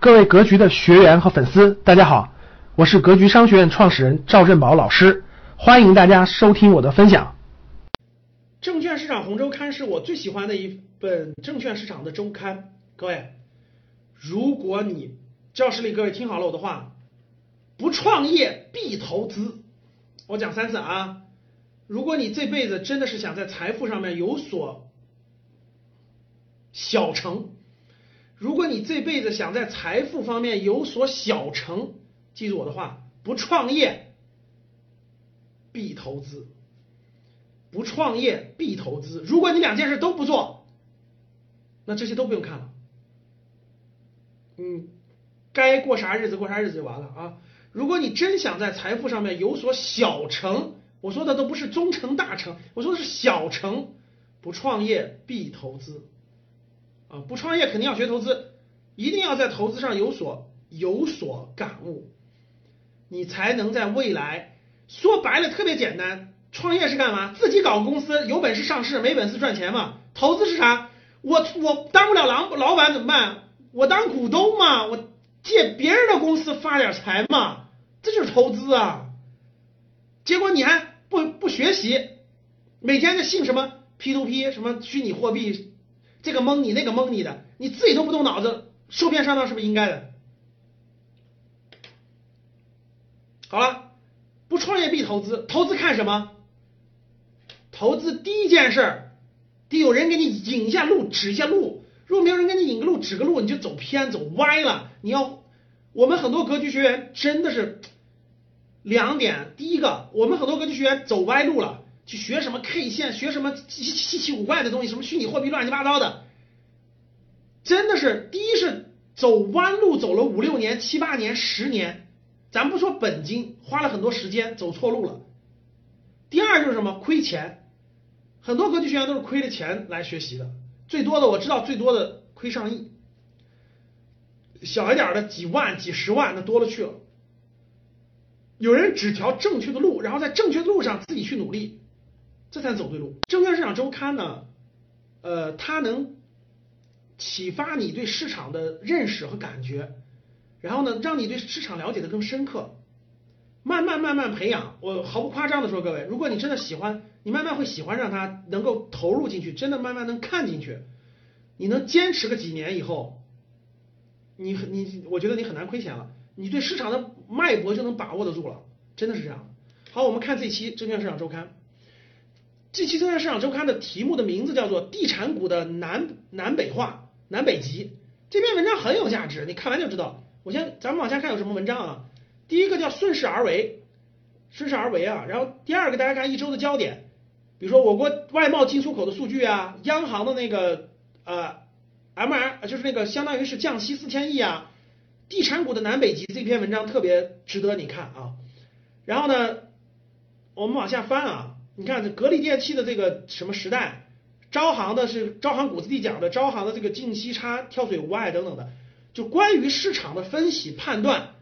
各位格局的学员和粉丝，大家好，我是格局商学院创始人赵振宝老师，欢迎大家收听我的分享。证券市场红周刊是我最喜欢的一本证券市场的周刊。各位，如果你教室里各位听好了我的话，不创业必投资。我讲三次啊，如果你这辈子真的是想在财富上面有所小成。如果你这辈子想在财富方面有所小成，记住我的话，不创业必投资，不创业必投资。如果你两件事都不做，那这些都不用看了，嗯，该过啥日子过啥日子就完了啊！如果你真想在财富上面有所小成，我说的都不是中成大成，我说的是小成，不创业必投资。啊，不创业肯定要学投资，一定要在投资上有所有所感悟，你才能在未来。说白了，特别简单，创业是干嘛？自己搞公司，有本事上市，没本事赚钱嘛。投资是啥？我我当不了老老板怎么办？我当股东嘛，我借别人的公司发点财嘛，这就是投资啊。结果你还不不学习，每天就信什么 P to P，什么虚拟货币。这个蒙你，那个蒙你的，你自己都不动脑子，受骗上当是不是应该的？好了，不创业必投资，投资看什么？投资第一件事儿得有人给你引一下路，指一下路。如果没有人给你引个路，指个路，你就走偏，走歪了。你要，我们很多格局学员真的是两点，第一个，我们很多格局学员走歪路了。去学什么 K 线，学什么稀稀奇古怪的东西，什么虚拟货币，乱七八糟的，真的是第一是走弯路，走了五六年、七八年、十年，咱不说本金，花了很多时间走错路了。第二就是什么亏钱，很多格局学员都是亏了钱来学习的，最多的我知道最多的亏上亿，小一点的几万、几十万那多了去了。有人只条正确的路，然后在正确的路上自己去努力。这才走对路。证券市场周刊呢，呃，它能启发你对市场的认识和感觉，然后呢，让你对市场了解的更深刻，慢慢慢慢培养。我毫不夸张的说，各位，如果你真的喜欢，你慢慢会喜欢上它，能够投入进去，真的慢慢能看进去，你能坚持个几年以后，你你，我觉得你很难亏钱了，你对市场的脉搏就能把握得住了，真的是这样。好，我们看这期证券市场周刊。这期证券市场周刊的题目的名字叫做《地产股的南南北化南北极》。这篇文章很有价值，你看完就知道。我先咱们往下看有什么文章啊？第一个叫顺势而为，顺势而为啊。然后第二个大家看一周的焦点，比如说我国外贸进出口的数据啊，央行的那个呃 M R 就是那个相当于是降息四千亿啊。地产股的南北极这篇文章特别值得你看啊。然后呢，我们往下翻啊。你看这格力电器的这个什么时代，招行的是招行股子地讲的招行的这个净息差跳水无碍等等的，就关于市场的分析判断，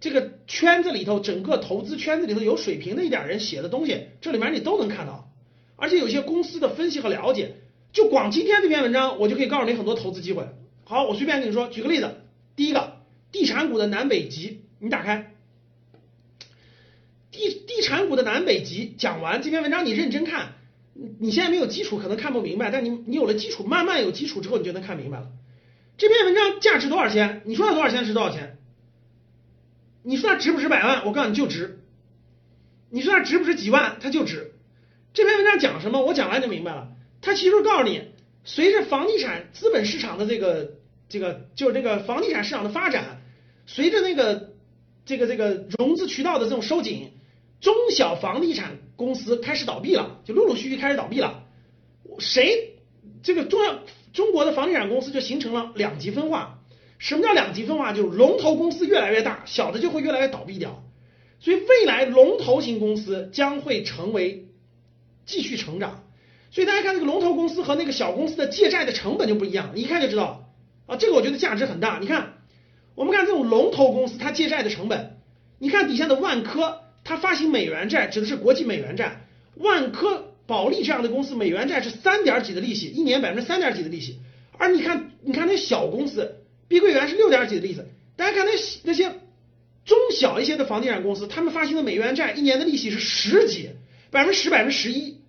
这个圈子里头整个投资圈子里头有水平的一点人写的东西，这里面你都能看到，而且有些公司的分析和了解，就光今天这篇文章，我就可以告诉你很多投资机会。好，我随便跟你说，举个例子，第一个地产股的南北极，你打开。地地产股的南北极讲完这篇文章，你认真看，你现在没有基础可能看不明白，但你你有了基础，慢慢有基础之后，你就能看明白了。这篇文章价值多少钱？你说它多少钱值多少钱？你说它值不值百万？我告诉你就值。你说它值不值几万？它就值。这篇文章讲什么？我讲完就明白了。它其实告诉你，随着房地产资本市场的这个这个就是这个房地产市场的发展，随着那个这个这个融资渠道的这种收紧。中小房地产公司开始倒闭了，就陆陆续续开始倒闭了。谁这个中要中国的房地产公司就形成了两极分化。什么叫两极分化？就是龙头公司越来越大，小的就会越来越倒闭掉。所以未来龙头型公司将会成为继续成长。所以大家看这个龙头公司和那个小公司的借债的成本就不一样，你一看就知道啊，这个我觉得价值很大。你看，我们看这种龙头公司它借债的成本，你看底下的万科。它发行美元债指的是国际美元债，万科、保利这样的公司，美元债是三点几的利息，一年百分之三点几的利息。而你看，你看那小公司，碧桂园是六点几的利息。大家看那那些中小一些的房地产公司，他们发行的美元债一年的利息是十几，百分之十、百分之十一。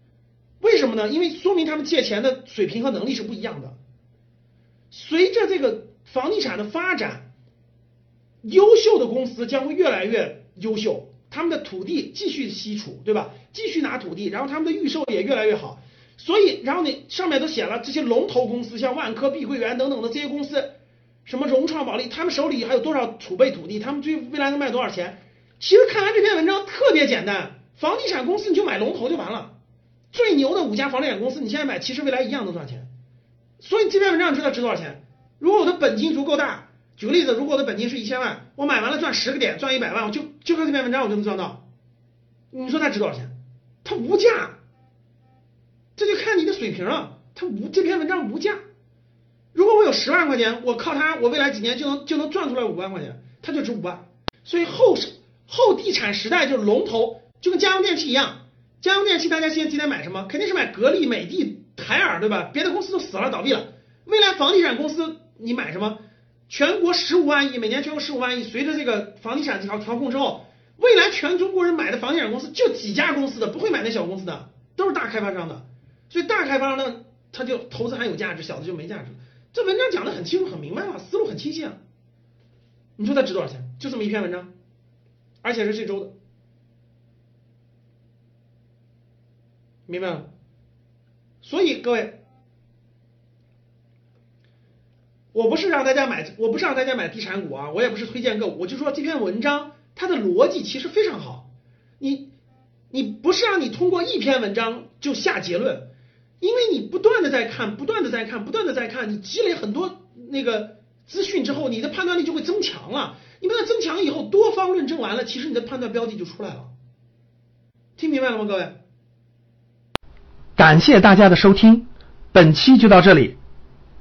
为什么呢？因为说明他们借钱的水平和能力是不一样的。随着这个房地产的发展，优秀的公司将会越来越优秀，他们的土地继续吸储，对吧？继续拿土地，然后他们的预售也越来越好。所以，然后你，上面都写了这些龙头公司，像万科、碧桂园等等的这些公司，什么融创、保利，他们手里还有多少储备土地？他们最未来能卖多少钱？其实看完这篇文章特别简单，房地产公司你就买龙头就完了。最牛的五家房地产公司，你现在买，其实未来一样能赚钱。所以这篇文章你知道值多少钱？如果我的本金足够大，举个例子，如果我的本金是一千万，我买完了赚十个点，赚一百万，我就就看这篇文章我就能赚到。你说它值多少钱？它无价。这就看你的水平了，它无这篇文章无价。如果我有十万块钱，我靠它，我未来几年就能就能赚出来五万块钱，它就值五万。所以后后地产时代就是龙头，就跟家用电器一样。家用电器大家现在今天买什么？肯定是买格力、美的、海尔，对吧？别的公司都死了，倒闭了。未来房地产公司你买什么？全国十五万亿，每年全国十五万亿。随着这个房地产调调控之后，未来全中国人买的房地产公司就几家公司的，不会买那小公司的，都是大开发商的。所以大开发商呢，他就投资还有价值，小的就没价值。这文章讲的很清楚、很明白了，思路很清晰啊。你说它值多少钱？就这么一篇文章，而且是这周的，明白了？所以各位，我不是让大家买，我不是让大家买地产股啊，我也不是推荐个股，我就说这篇文章它的逻辑其实非常好。你你不是让你通过一篇文章就下结论。因为你不断的在看，不断的在看，不断的在看，你积累很多那个资讯之后，你的判断力就会增强了。你把它增强以后，多方论证完了，其实你的判断标的就出来了。听明白了吗，各位？感谢大家的收听，本期就到这里。